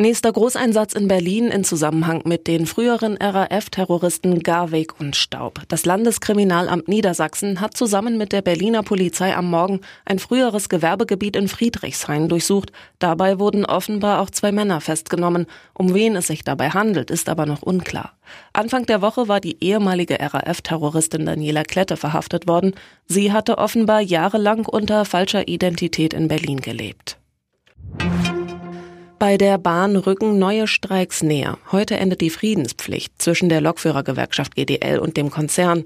Nächster Großeinsatz in Berlin in Zusammenhang mit den früheren RAF-Terroristen Garweg und Staub. Das Landeskriminalamt Niedersachsen hat zusammen mit der Berliner Polizei am Morgen ein früheres Gewerbegebiet in Friedrichshain durchsucht. Dabei wurden offenbar auch zwei Männer festgenommen. Um wen es sich dabei handelt, ist aber noch unklar. Anfang der Woche war die ehemalige RAF-Terroristin Daniela Klette verhaftet worden. Sie hatte offenbar jahrelang unter falscher Identität in Berlin gelebt. Bei der Bahn rücken neue Streiks näher. Heute endet die Friedenspflicht zwischen der Lokführergewerkschaft GDL und dem Konzern.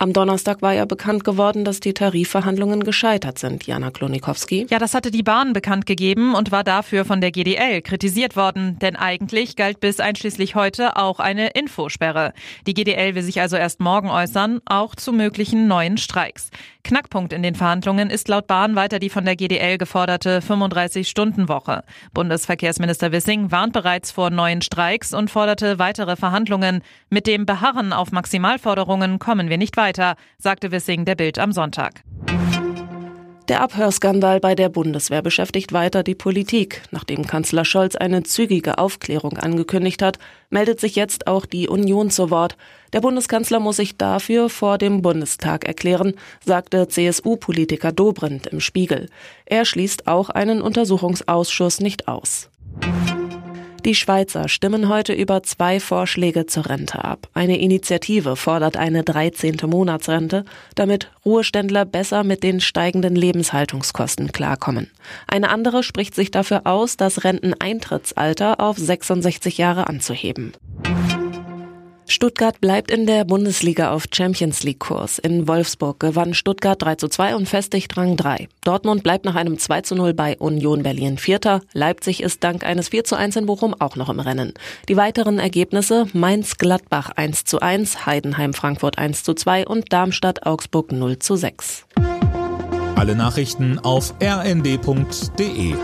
Am Donnerstag war ja bekannt geworden, dass die Tarifverhandlungen gescheitert sind, Jana Klonikowski. Ja, das hatte die Bahn bekannt gegeben und war dafür von der GDL kritisiert worden. Denn eigentlich galt bis einschließlich heute auch eine Infosperre. Die GDL will sich also erst morgen äußern, auch zu möglichen neuen Streiks. Knackpunkt in den Verhandlungen ist laut Bahn weiter die von der GDL geforderte 35-Stunden-Woche. Bundesverkehrsminister Wissing warnt bereits vor neuen Streiks und forderte weitere Verhandlungen. Mit dem Beharren auf Maximalforderungen kommen wir nicht weiter sagte Wissing der Bild am Sonntag. Der Abhörskandal bei der Bundeswehr beschäftigt weiter die Politik. Nachdem Kanzler Scholz eine zügige Aufklärung angekündigt hat, meldet sich jetzt auch die Union zu Wort. Der Bundeskanzler muss sich dafür vor dem Bundestag erklären, sagte CSU-Politiker Dobrindt im Spiegel. Er schließt auch einen Untersuchungsausschuss nicht aus. Die Schweizer stimmen heute über zwei Vorschläge zur Rente ab. Eine Initiative fordert eine 13. Monatsrente, damit Ruheständler besser mit den steigenden Lebenshaltungskosten klarkommen. Eine andere spricht sich dafür aus, das Renteneintrittsalter auf 66 Jahre anzuheben. Stuttgart bleibt in der Bundesliga auf Champions League Kurs. In Wolfsburg gewann Stuttgart 3 zu 2 und festigt Rang 3. Dortmund bleibt nach einem 2 zu 0 bei Union Berlin Vierter. Leipzig ist dank eines 4 zu 1 in Bochum auch noch im Rennen. Die weiteren Ergebnisse Mainz Gladbach 1 zu 1, Heidenheim Frankfurt 1 zu 2 und Darmstadt Augsburg 0 zu 6. Alle Nachrichten auf rnd.de